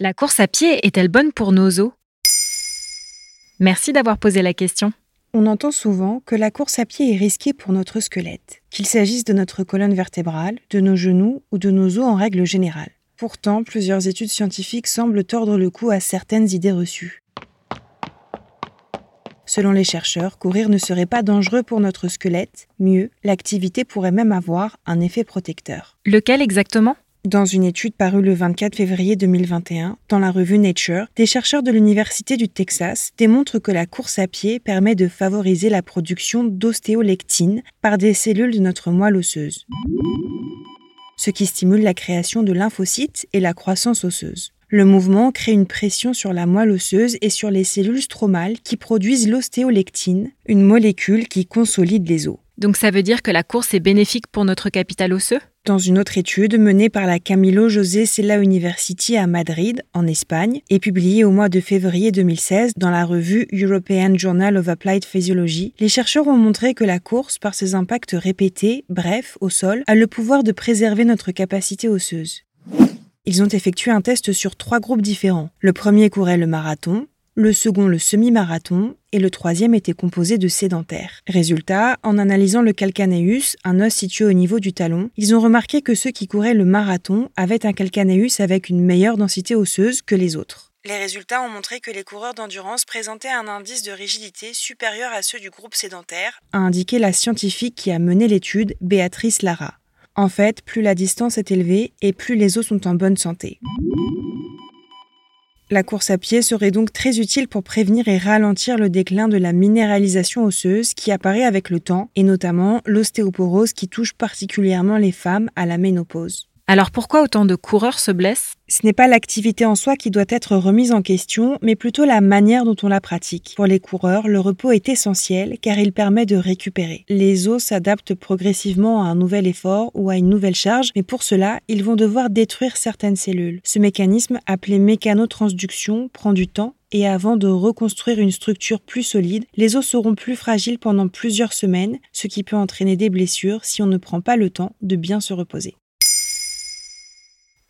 La course à pied est-elle bonne pour nos os? Merci d'avoir posé la question. On entend souvent que la course à pied est risquée pour notre squelette, qu'il s'agisse de notre colonne vertébrale, de nos genoux ou de nos os en règle générale. Pourtant, plusieurs études scientifiques semblent tordre le cou à certaines idées reçues. Selon les chercheurs, courir ne serait pas dangereux pour notre squelette, mieux, l'activité pourrait même avoir un effet protecteur. Lequel exactement? Dans une étude parue le 24 février 2021 dans la revue Nature, des chercheurs de l'Université du Texas démontrent que la course à pied permet de favoriser la production d'ostéolectine par des cellules de notre moelle osseuse, ce qui stimule la création de lymphocytes et la croissance osseuse. Le mouvement crée une pression sur la moelle osseuse et sur les cellules stromales qui produisent l'ostéolectine, une molécule qui consolide les os. Donc ça veut dire que la course est bénéfique pour notre capital osseux? Dans une autre étude menée par la Camilo José Sela University à Madrid, en Espagne, et publiée au mois de février 2016 dans la revue European Journal of Applied Physiology, les chercheurs ont montré que la course, par ses impacts répétés, brefs, au sol, a le pouvoir de préserver notre capacité osseuse. Ils ont effectué un test sur trois groupes différents. Le premier courait le marathon, le second le semi-marathon et le troisième était composé de sédentaires. Résultat, en analysant le calcaneus, un os situé au niveau du talon, ils ont remarqué que ceux qui couraient le marathon avaient un calcaneus avec une meilleure densité osseuse que les autres. Les résultats ont montré que les coureurs d'endurance présentaient un indice de rigidité supérieur à ceux du groupe sédentaire, a indiqué la scientifique qui a mené l'étude, Béatrice Lara. En fait, plus la distance est élevée et plus les os sont en bonne santé. La course à pied serait donc très utile pour prévenir et ralentir le déclin de la minéralisation osseuse qui apparaît avec le temps, et notamment l'ostéoporose qui touche particulièrement les femmes à la ménopause. Alors pourquoi autant de coureurs se blessent? Ce n'est pas l'activité en soi qui doit être remise en question, mais plutôt la manière dont on la pratique. Pour les coureurs, le repos est essentiel car il permet de récupérer. Les os s'adaptent progressivement à un nouvel effort ou à une nouvelle charge, mais pour cela, ils vont devoir détruire certaines cellules. Ce mécanisme, appelé mécanotransduction, prend du temps et avant de reconstruire une structure plus solide, les os seront plus fragiles pendant plusieurs semaines, ce qui peut entraîner des blessures si on ne prend pas le temps de bien se reposer.